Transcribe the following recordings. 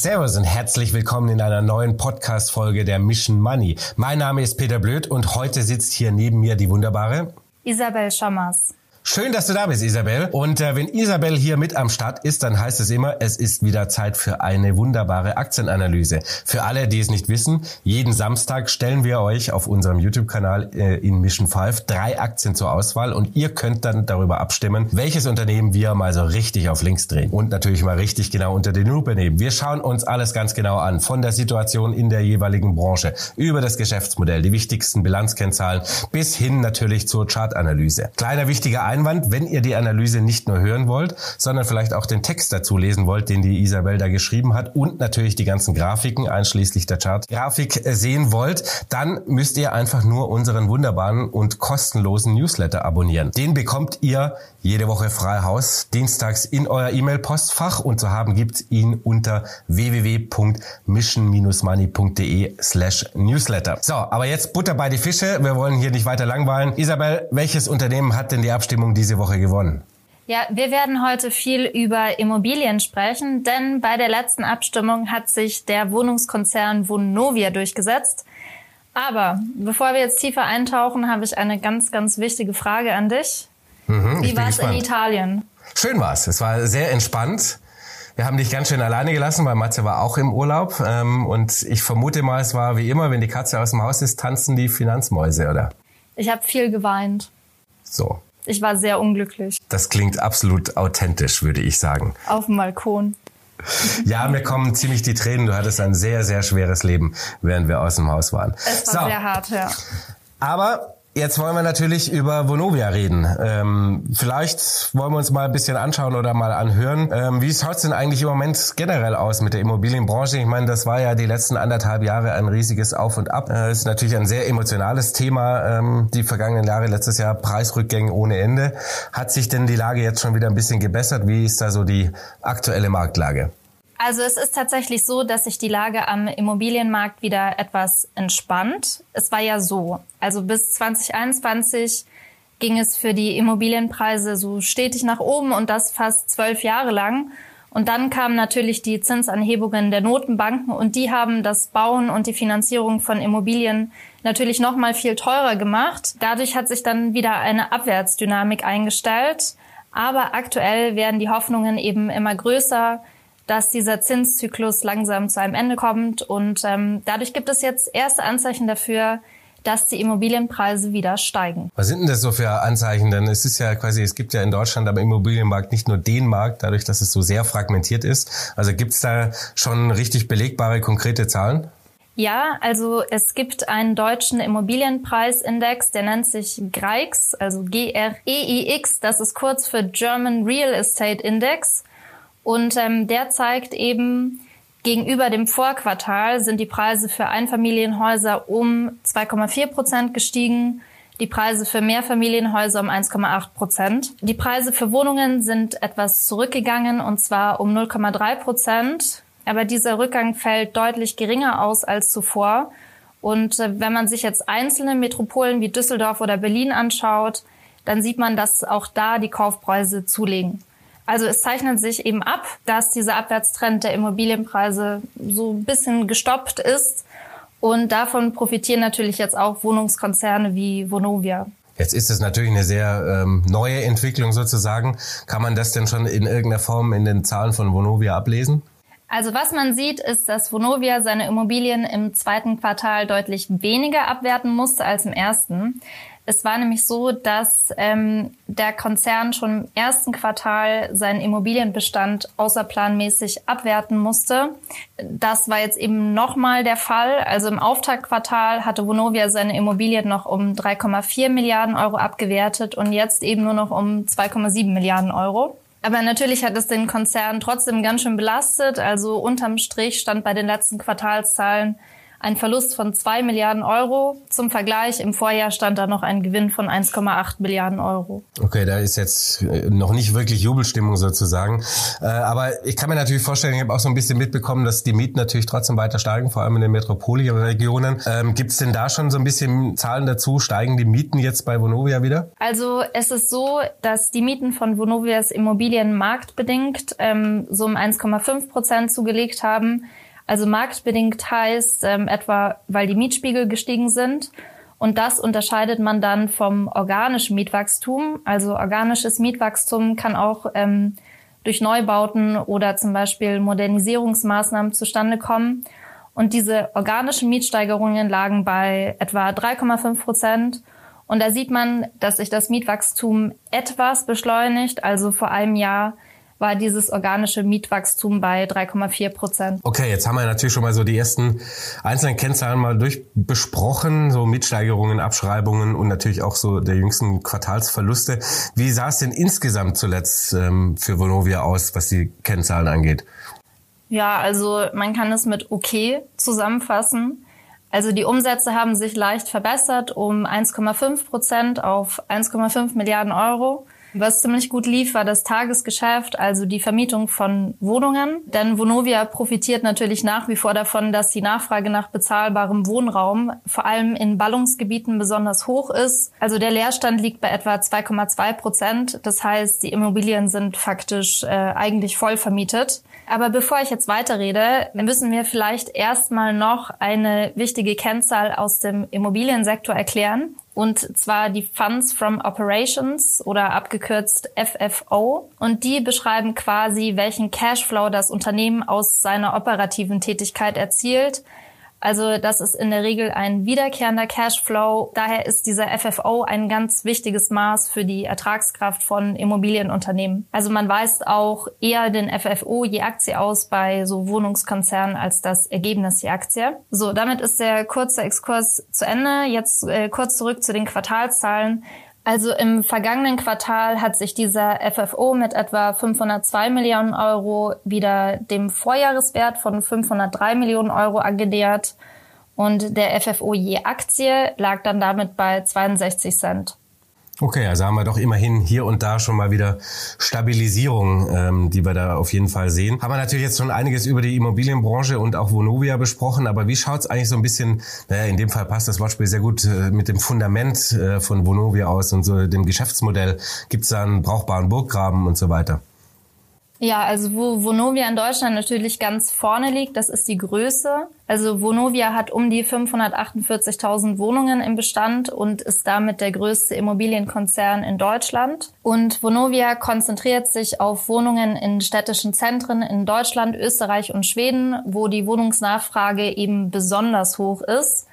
Servus und herzlich willkommen in einer neuen Podcast-Folge der Mission Money. Mein Name ist Peter Blöd und heute sitzt hier neben mir die wunderbare Isabel Schammers. Schön, dass du da bist, Isabel. Und äh, wenn Isabel hier mit am Start ist, dann heißt es immer, es ist wieder Zeit für eine wunderbare Aktienanalyse. Für alle, die es nicht wissen, jeden Samstag stellen wir euch auf unserem YouTube-Kanal äh, in Mission 5 drei Aktien zur Auswahl und ihr könnt dann darüber abstimmen, welches Unternehmen wir mal so richtig auf links drehen und natürlich mal richtig genau unter den Lupe nehmen. Wir schauen uns alles ganz genau an, von der Situation in der jeweiligen Branche, über das Geschäftsmodell, die wichtigsten Bilanzkennzahlen bis hin natürlich zur Chartanalyse. Kleiner wichtiger Einwand, wenn ihr die Analyse nicht nur hören wollt, sondern vielleicht auch den Text dazu lesen wollt, den die Isabel da geschrieben hat und natürlich die ganzen Grafiken einschließlich der Chart-Grafik äh, sehen wollt, dann müsst ihr einfach nur unseren wunderbaren und kostenlosen Newsletter abonnieren. Den bekommt ihr jede Woche frei Haus, dienstags in euer E-Mail-Postfach und zu haben gibt's ihn unter www.mission-money.de slash newsletter. So, aber jetzt Butter bei die Fische. Wir wollen hier nicht weiter langweilen. Isabel, welches Unternehmen hat denn die Abstimmung diese Woche gewonnen? Ja, wir werden heute viel über Immobilien sprechen, denn bei der letzten Abstimmung hat sich der Wohnungskonzern Vonovia durchgesetzt. Aber bevor wir jetzt tiefer eintauchen, habe ich eine ganz, ganz wichtige Frage an dich. Mhm, Wie war es in Italien? Schön war's. Es war sehr entspannt. Wir haben dich ganz schön alleine gelassen, weil Matze war auch im Urlaub. Ähm, und ich vermute mal, es war wie immer, wenn die Katze aus dem Haus ist, tanzen die Finanzmäuse, oder? Ich habe viel geweint. So. Ich war sehr unglücklich. Das klingt absolut authentisch, würde ich sagen. Auf dem Balkon. Ja, mir kommen ziemlich die Tränen. Du hattest ein sehr, sehr schweres Leben, während wir aus dem Haus waren. Es war so. sehr hart, ja. Aber Jetzt wollen wir natürlich über Vonovia reden. Ähm, vielleicht wollen wir uns mal ein bisschen anschauen oder mal anhören. Ähm, wie schaut es denn eigentlich im Moment generell aus mit der Immobilienbranche? Ich meine, das war ja die letzten anderthalb Jahre ein riesiges Auf und Ab. Äh, ist natürlich ein sehr emotionales Thema. Ähm, die vergangenen Jahre, letztes Jahr Preisrückgänge ohne Ende. Hat sich denn die Lage jetzt schon wieder ein bisschen gebessert? Wie ist da so die aktuelle Marktlage? Also es ist tatsächlich so, dass sich die Lage am Immobilienmarkt wieder etwas entspannt. Es war ja so, also bis 2021 ging es für die Immobilienpreise so stetig nach oben und das fast zwölf Jahre lang. Und dann kamen natürlich die Zinsanhebungen der Notenbanken und die haben das Bauen und die Finanzierung von Immobilien natürlich noch mal viel teurer gemacht. Dadurch hat sich dann wieder eine Abwärtsdynamik eingestellt. Aber aktuell werden die Hoffnungen eben immer größer, dass dieser Zinszyklus langsam zu einem Ende kommt. Und ähm, dadurch gibt es jetzt erste Anzeichen dafür, dass die Immobilienpreise wieder steigen. Was sind denn das so für Anzeichen? Denn es ist ja quasi, es gibt ja in Deutschland am Immobilienmarkt nicht nur den Markt, dadurch, dass es so sehr fragmentiert ist. Also gibt es da schon richtig belegbare, konkrete Zahlen? Ja, also es gibt einen deutschen Immobilienpreisindex, der nennt sich GREIX, also G-R-E-I-X, das ist kurz für German Real Estate Index. Und ähm, der zeigt eben, gegenüber dem Vorquartal sind die Preise für Einfamilienhäuser um 2,4 Prozent gestiegen, die Preise für Mehrfamilienhäuser um 1,8 Prozent. Die Preise für Wohnungen sind etwas zurückgegangen und zwar um 0,3 Prozent. Aber dieser Rückgang fällt deutlich geringer aus als zuvor. Und äh, wenn man sich jetzt einzelne Metropolen wie Düsseldorf oder Berlin anschaut, dann sieht man, dass auch da die Kaufpreise zulegen. Also es zeichnet sich eben ab, dass dieser Abwärtstrend der Immobilienpreise so ein bisschen gestoppt ist. Und davon profitieren natürlich jetzt auch Wohnungskonzerne wie Vonovia. Jetzt ist es natürlich eine sehr ähm, neue Entwicklung sozusagen. Kann man das denn schon in irgendeiner Form in den Zahlen von Vonovia ablesen? Also was man sieht, ist, dass Vonovia seine Immobilien im zweiten Quartal deutlich weniger abwerten musste als im ersten. Es war nämlich so, dass ähm, der Konzern schon im ersten Quartal seinen Immobilienbestand außerplanmäßig abwerten musste. Das war jetzt eben nochmal der Fall. Also im Auftaktquartal hatte Vonovia seine Immobilien noch um 3,4 Milliarden Euro abgewertet und jetzt eben nur noch um 2,7 Milliarden Euro. Aber natürlich hat es den Konzern trotzdem ganz schön belastet. Also unterm Strich stand bei den letzten Quartalszahlen ein Verlust von zwei Milliarden Euro. Zum Vergleich, im Vorjahr stand da noch ein Gewinn von 1,8 Milliarden Euro. Okay, da ist jetzt äh, noch nicht wirklich Jubelstimmung sozusagen. Äh, aber ich kann mir natürlich vorstellen, ich habe auch so ein bisschen mitbekommen, dass die Mieten natürlich trotzdem weiter steigen, vor allem in den Metropolregionen. Ähm, Gibt es denn da schon so ein bisschen Zahlen dazu? Steigen die Mieten jetzt bei Vonovia wieder? Also es ist so, dass die Mieten von Vonovias Immobilien marktbedingt ähm, so um 1,5 Prozent zugelegt haben. Also marktbedingt heißt ähm, etwa, weil die Mietspiegel gestiegen sind. Und das unterscheidet man dann vom organischen Mietwachstum. Also organisches Mietwachstum kann auch ähm, durch Neubauten oder zum Beispiel Modernisierungsmaßnahmen zustande kommen. Und diese organischen Mietsteigerungen lagen bei etwa 3,5 Prozent. Und da sieht man, dass sich das Mietwachstum etwas beschleunigt. Also vor einem Jahr war dieses organische Mietwachstum bei 3,4 Prozent. Okay, jetzt haben wir natürlich schon mal so die ersten einzelnen Kennzahlen mal durchbesprochen, so Mietsteigerungen, Abschreibungen und natürlich auch so der jüngsten Quartalsverluste. Wie sah es denn insgesamt zuletzt ähm, für Vonovia aus, was die Kennzahlen angeht? Ja, also man kann es mit okay zusammenfassen. Also die Umsätze haben sich leicht verbessert um 1,5 Prozent auf 1,5 Milliarden Euro. Was ziemlich gut lief, war das Tagesgeschäft, also die Vermietung von Wohnungen. Denn Vonovia profitiert natürlich nach wie vor davon, dass die Nachfrage nach bezahlbarem Wohnraum vor allem in Ballungsgebieten besonders hoch ist. Also der Leerstand liegt bei etwa 2,2 Prozent. Das heißt, die Immobilien sind faktisch äh, eigentlich voll vermietet. Aber bevor ich jetzt weiterrede, müssen wir vielleicht erstmal noch eine wichtige Kennzahl aus dem Immobiliensektor erklären und zwar die Funds from Operations oder abgekürzt FFO. Und die beschreiben quasi, welchen Cashflow das Unternehmen aus seiner operativen Tätigkeit erzielt. Also das ist in der Regel ein wiederkehrender Cashflow. Daher ist dieser FFO ein ganz wichtiges Maß für die Ertragskraft von Immobilienunternehmen. Also man weist auch eher den FFO je Aktie aus bei so Wohnungskonzernen als das Ergebnis je Aktie. So, damit ist der kurze Exkurs zu Ende. Jetzt äh, kurz zurück zu den Quartalzahlen. Also im vergangenen Quartal hat sich dieser FFO mit etwa 502 Millionen Euro wieder dem Vorjahreswert von 503 Millionen Euro angenähert und der FFO je Aktie lag dann damit bei 62 Cent. Okay, also haben wir doch immerhin hier und da schon mal wieder Stabilisierung, ähm, die wir da auf jeden Fall sehen. Haben wir natürlich jetzt schon einiges über die Immobilienbranche und auch Vonovia besprochen, aber wie schaut's eigentlich so ein bisschen, naja, in dem Fall passt das Wortspiel sehr gut äh, mit dem Fundament äh, von Vonovia aus und so dem Geschäftsmodell. Gibt's da einen brauchbaren Burggraben und so weiter? Ja, also wo Vonovia in Deutschland natürlich ganz vorne liegt, das ist die Größe. Also Vonovia hat um die 548.000 Wohnungen im Bestand und ist damit der größte Immobilienkonzern in Deutschland. Und Vonovia konzentriert sich auf Wohnungen in städtischen Zentren in Deutschland, Österreich und Schweden, wo die Wohnungsnachfrage eben besonders hoch ist.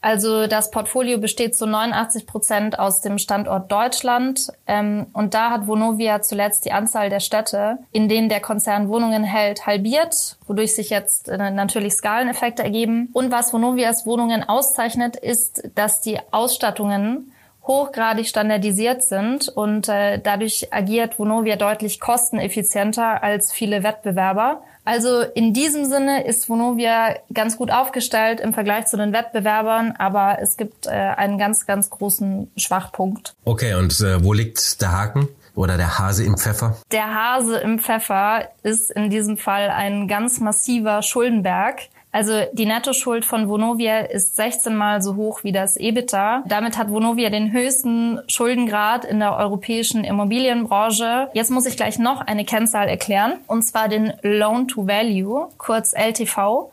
Also das Portfolio besteht zu 89 Prozent aus dem Standort Deutschland. Ähm, und da hat Vonovia zuletzt die Anzahl der Städte, in denen der Konzern Wohnungen hält, halbiert, wodurch sich jetzt äh, natürlich Skaleneffekte ergeben. Und was Vonovias Wohnungen auszeichnet, ist, dass die Ausstattungen hochgradig standardisiert sind und äh, dadurch agiert Vonovia deutlich kosteneffizienter als viele Wettbewerber. Also in diesem Sinne ist Vonovia ganz gut aufgestellt im Vergleich zu den Wettbewerbern, aber es gibt äh, einen ganz, ganz großen Schwachpunkt. Okay, und äh, wo liegt der Haken? Oder der Hase im Pfeffer? Der Hase im Pfeffer ist in diesem Fall ein ganz massiver Schuldenberg. Also die Nettoschuld von Vonovia ist 16 mal so hoch wie das EBITDA. Damit hat Vonovia den höchsten Schuldengrad in der europäischen Immobilienbranche. Jetzt muss ich gleich noch eine Kennzahl erklären, und zwar den Loan to Value, kurz LTV.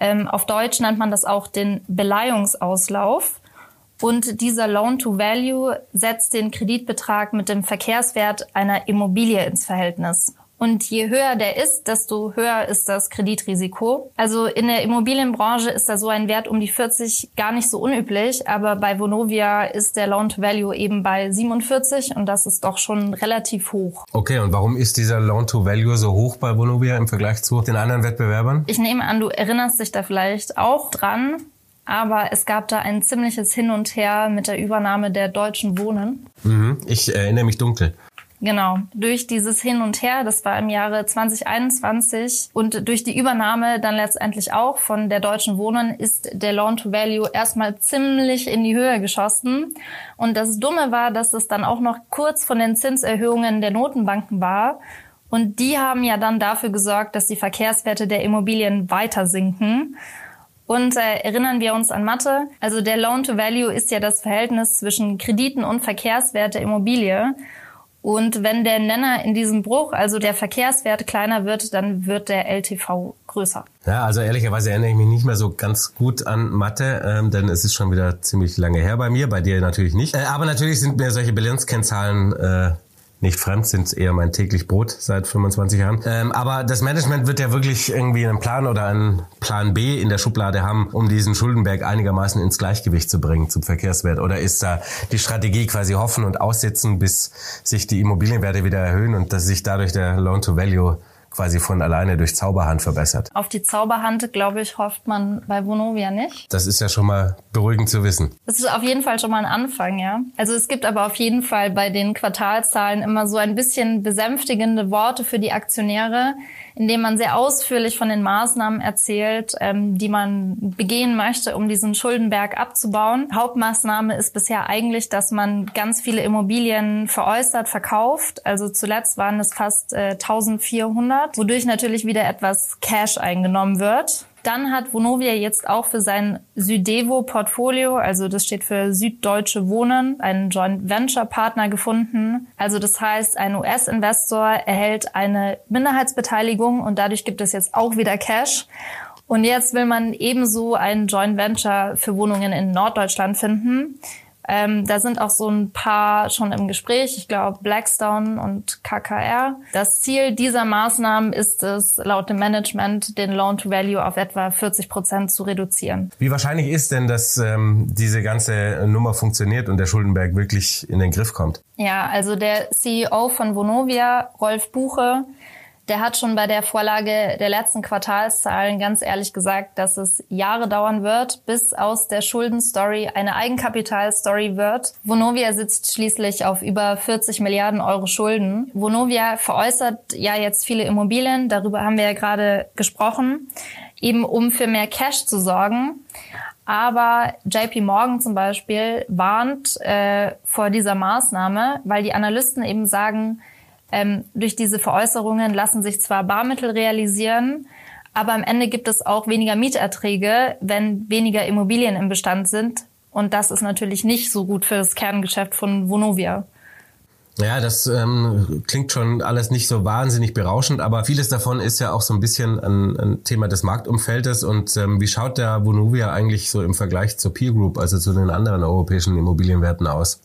Ähm, auf Deutsch nennt man das auch den Beleihungsauslauf. Und dieser Loan to Value setzt den Kreditbetrag mit dem Verkehrswert einer Immobilie ins Verhältnis. Und je höher der ist, desto höher ist das Kreditrisiko. Also in der Immobilienbranche ist da so ein Wert um die 40 gar nicht so unüblich, aber bei Vonovia ist der Loan to Value eben bei 47 und das ist doch schon relativ hoch. Okay, und warum ist dieser Loan to Value so hoch bei Vonovia im Vergleich zu den anderen Wettbewerbern? Ich nehme an, du erinnerst dich da vielleicht auch dran. Aber es gab da ein ziemliches Hin und Her mit der Übernahme der Deutschen Wohnen. Mhm, ich erinnere mich dunkel. Genau. Durch dieses Hin und Her, das war im Jahre 2021 und durch die Übernahme dann letztendlich auch von der Deutschen Wohnen ist der Loan to Value erstmal ziemlich in die Höhe geschossen. Und das Dumme war, dass es dann auch noch kurz von den Zinserhöhungen der Notenbanken war. Und die haben ja dann dafür gesorgt, dass die Verkehrswerte der Immobilien weiter sinken. Und äh, erinnern wir uns an Mathe. Also der Loan to Value ist ja das Verhältnis zwischen Krediten und Verkehrswert der Immobilie. Und wenn der Nenner in diesem Bruch, also der Verkehrswert kleiner wird, dann wird der LTV größer. Ja, also ehrlicherweise erinnere ich mich nicht mehr so ganz gut an Mathe, ähm, denn es ist schon wieder ziemlich lange her bei mir, bei dir natürlich nicht. Äh, aber natürlich sind mir solche Bilanzkennzahlen äh, nicht fremd, sind eher mein täglich Brot seit 25 Jahren. Ähm, aber das Management wird ja wirklich irgendwie einen Plan oder einen Plan B in der Schublade haben, um diesen Schuldenberg einigermaßen ins Gleichgewicht zu bringen zum Verkehrswert. Oder ist da die Strategie quasi hoffen und aussitzen, bis sich die Immobilienwerte wieder erhöhen und dass sich dadurch der Loan-to-Value quasi von alleine durch Zauberhand verbessert. Auf die Zauberhand, glaube ich, hofft man bei Vonovia nicht. Das ist ja schon mal beruhigend zu wissen. Das ist auf jeden Fall schon mal ein Anfang, ja. Also es gibt aber auf jeden Fall bei den Quartalzahlen immer so ein bisschen besänftigende Worte für die Aktionäre, indem man sehr ausführlich von den Maßnahmen erzählt, ähm, die man begehen möchte, um diesen Schuldenberg abzubauen. Hauptmaßnahme ist bisher eigentlich, dass man ganz viele Immobilien veräußert, verkauft. Also zuletzt waren es fast äh, 1400, wodurch natürlich wieder etwas Cash eingenommen wird. Dann hat Vonovia jetzt auch für sein Südevo-Portfolio, also das steht für Süddeutsche Wohnen, einen Joint Venture Partner gefunden. Also das heißt, ein US-Investor erhält eine Minderheitsbeteiligung und dadurch gibt es jetzt auch wieder Cash. Und jetzt will man ebenso einen Joint Venture für Wohnungen in Norddeutschland finden. Ähm, da sind auch so ein paar schon im Gespräch, ich glaube Blackstone und KKR. Das Ziel dieser Maßnahmen ist es, laut dem Management den Loan to Value auf etwa 40 Prozent zu reduzieren. Wie wahrscheinlich ist denn, dass ähm, diese ganze Nummer funktioniert und der Schuldenberg wirklich in den Griff kommt? Ja, also der CEO von Vonovia, Rolf Buche, der hat schon bei der Vorlage der letzten Quartalszahlen ganz ehrlich gesagt, dass es Jahre dauern wird, bis aus der Schuldenstory eine Eigenkapitalstory wird. Vonovia sitzt schließlich auf über 40 Milliarden Euro Schulden. Vonovia veräußert ja jetzt viele Immobilien, darüber haben wir ja gerade gesprochen, eben um für mehr Cash zu sorgen. Aber JP Morgan zum Beispiel warnt äh, vor dieser Maßnahme, weil die Analysten eben sagen, ähm, durch diese Veräußerungen lassen sich zwar Barmittel realisieren, aber am Ende gibt es auch weniger Mieterträge, wenn weniger Immobilien im Bestand sind. Und das ist natürlich nicht so gut für das Kerngeschäft von Vonovia. Ja, das ähm, klingt schon alles nicht so wahnsinnig berauschend, aber vieles davon ist ja auch so ein bisschen ein, ein Thema des Marktumfeldes. Und ähm, wie schaut der Vonovia eigentlich so im Vergleich zur Peer Group, also zu den anderen europäischen Immobilienwerten aus?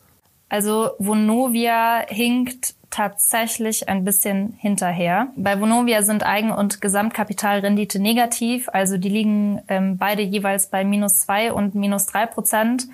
Also Vonovia hinkt tatsächlich ein bisschen hinterher. Bei Vonovia sind Eigen- und Gesamtkapitalrendite negativ, also die liegen ähm, beide jeweils bei minus zwei und minus drei Prozent.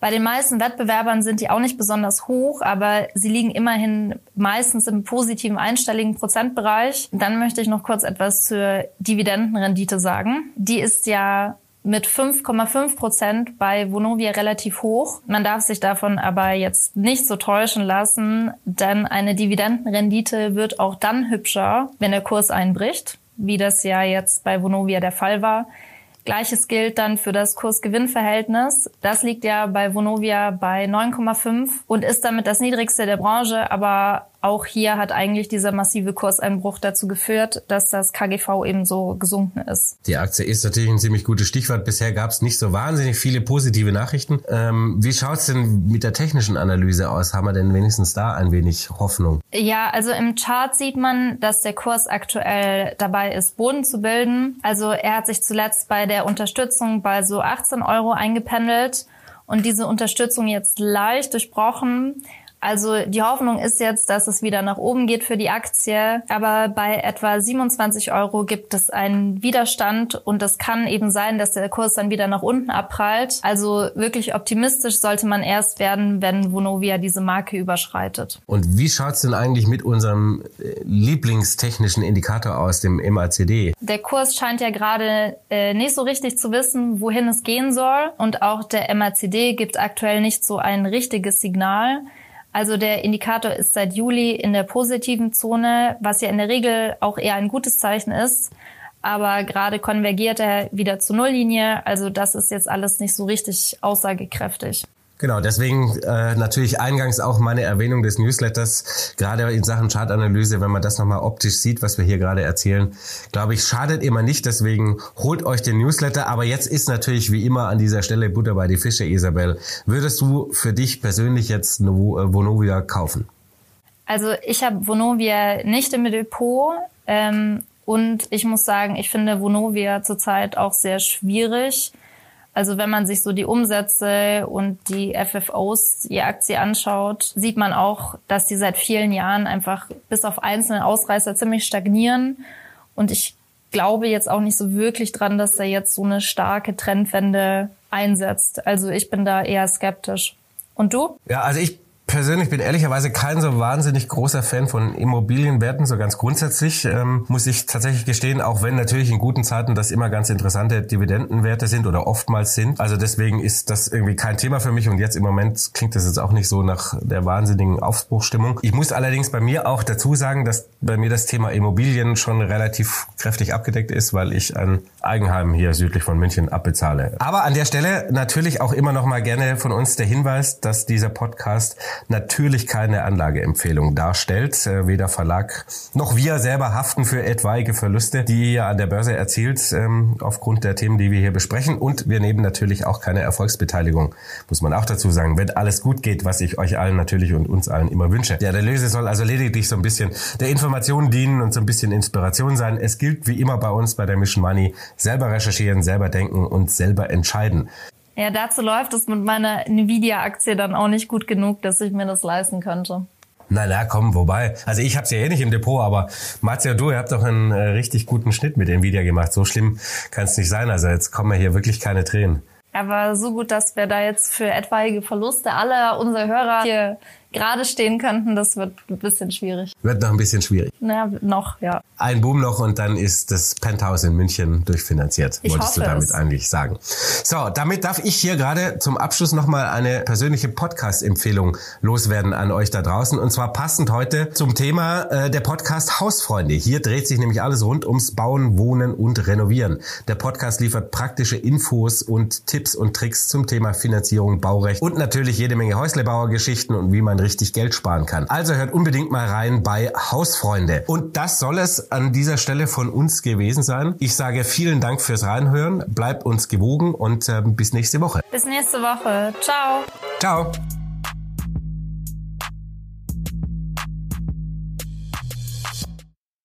Bei den meisten Wettbewerbern sind die auch nicht besonders hoch, aber sie liegen immerhin meistens im positiven einstelligen Prozentbereich. Dann möchte ich noch kurz etwas zur Dividendenrendite sagen. Die ist ja mit 5,5 Prozent bei Vonovia relativ hoch. Man darf sich davon aber jetzt nicht so täuschen lassen, denn eine Dividendenrendite wird auch dann hübscher, wenn der Kurs einbricht, wie das ja jetzt bei Vonovia der Fall war. Gleiches gilt dann für das Kurs-Gewinn-Verhältnis. Das liegt ja bei Vonovia bei 9,5 und ist damit das niedrigste der Branche, aber auch hier hat eigentlich dieser massive Kurseinbruch dazu geführt, dass das KGV eben so gesunken ist. Die Aktie ist natürlich ein ziemlich gutes Stichwort. Bisher gab es nicht so wahnsinnig viele positive Nachrichten. Ähm, wie schaut es denn mit der technischen Analyse aus? Haben wir denn wenigstens da ein wenig Hoffnung? Ja, also im Chart sieht man, dass der Kurs aktuell dabei ist, Boden zu bilden. Also er hat sich zuletzt bei der Unterstützung bei so 18 Euro eingependelt und diese Unterstützung jetzt leicht durchbrochen. Also die Hoffnung ist jetzt, dass es wieder nach oben geht für die Aktie. Aber bei etwa 27 Euro gibt es einen Widerstand und es kann eben sein, dass der Kurs dann wieder nach unten abprallt. Also wirklich optimistisch sollte man erst werden, wenn Vonovia diese Marke überschreitet. Und wie schaut's denn eigentlich mit unserem äh, lieblingstechnischen Indikator aus, dem MACD? Der Kurs scheint ja gerade äh, nicht so richtig zu wissen, wohin es gehen soll. Und auch der MACD gibt aktuell nicht so ein richtiges Signal. Also der Indikator ist seit Juli in der positiven Zone, was ja in der Regel auch eher ein gutes Zeichen ist. Aber gerade konvergiert er wieder zur Nulllinie. Also das ist jetzt alles nicht so richtig aussagekräftig. Genau, deswegen äh, natürlich eingangs auch meine Erwähnung des Newsletters, gerade in Sachen Chartanalyse, wenn man das nochmal optisch sieht, was wir hier gerade erzählen, glaube ich, schadet immer nicht. Deswegen holt euch den Newsletter. Aber jetzt ist natürlich wie immer an dieser Stelle Butter bei die Fische, Isabel. Würdest du für dich persönlich jetzt äh, Vonovia kaufen? Also ich habe Vonovia nicht im Depot. Ähm, und ich muss sagen, ich finde Vonovia zurzeit auch sehr schwierig also wenn man sich so die Umsätze und die FFOs die Aktie anschaut, sieht man auch, dass die seit vielen Jahren einfach bis auf einzelne Ausreißer ziemlich stagnieren. Und ich glaube jetzt auch nicht so wirklich dran, dass da jetzt so eine starke Trendwende einsetzt. Also ich bin da eher skeptisch. Und du? Ja, also ich persönlich bin ehrlicherweise kein so wahnsinnig großer Fan von Immobilienwerten, so ganz grundsätzlich, ähm, muss ich tatsächlich gestehen, auch wenn natürlich in guten Zeiten das immer ganz interessante Dividendenwerte sind oder oftmals sind. Also deswegen ist das irgendwie kein Thema für mich und jetzt im Moment klingt das jetzt auch nicht so nach der wahnsinnigen Aufbruchstimmung. Ich muss allerdings bei mir auch dazu sagen, dass bei mir das Thema Immobilien schon relativ kräftig abgedeckt ist, weil ich ein Eigenheim hier südlich von München abbezahle. Aber an der Stelle natürlich auch immer noch mal gerne von uns der Hinweis, dass dieser Podcast natürlich keine Anlageempfehlung darstellt. Äh, weder Verlag noch wir selber haften für etwaige Verluste, die ihr an der Börse erzielt, ähm, aufgrund der Themen, die wir hier besprechen. Und wir nehmen natürlich auch keine Erfolgsbeteiligung, muss man auch dazu sagen, wenn alles gut geht, was ich euch allen natürlich und uns allen immer wünsche. Der Erlöse soll also lediglich so ein bisschen der Information dienen und so ein bisschen Inspiration sein. Es gilt wie immer bei uns bei der Mission Money, selber recherchieren, selber denken und selber entscheiden. Ja, dazu läuft es mit meiner Nvidia-Aktie dann auch nicht gut genug, dass ich mir das leisten könnte. Na, na, komm, wobei. Also ich hab's ja eh nicht im Depot, aber Marzia, du, ihr habt doch einen äh, richtig guten Schnitt mit Nvidia gemacht. So schlimm kann es nicht sein. Also jetzt kommen ja hier wirklich keine Tränen. Aber so gut, dass wir da jetzt für etwaige Verluste aller unserer Hörer hier gerade stehen könnten, das wird ein bisschen schwierig. Wird noch ein bisschen schwierig. Naja, noch, ja. Ein Boom noch und dann ist das Penthouse in München durchfinanziert, ich wolltest du damit es. eigentlich sagen. So, damit darf ich hier gerade zum Abschluss nochmal eine persönliche Podcast-Empfehlung loswerden an euch da draußen. Und zwar passend heute zum Thema äh, der Podcast Hausfreunde. Hier dreht sich nämlich alles rund ums Bauen, Wohnen und Renovieren. Der Podcast liefert praktische Infos und Tipps und Tricks zum Thema Finanzierung, Baurecht und natürlich jede Menge Häuslebauergeschichten und wie man richtig Geld sparen kann. Also hört unbedingt mal rein bei Hausfreunde. Und das soll es an dieser Stelle von uns gewesen sein. Ich sage vielen Dank fürs Reinhören. Bleibt uns gewogen und äh, bis nächste Woche. Bis nächste Woche. Ciao. Ciao.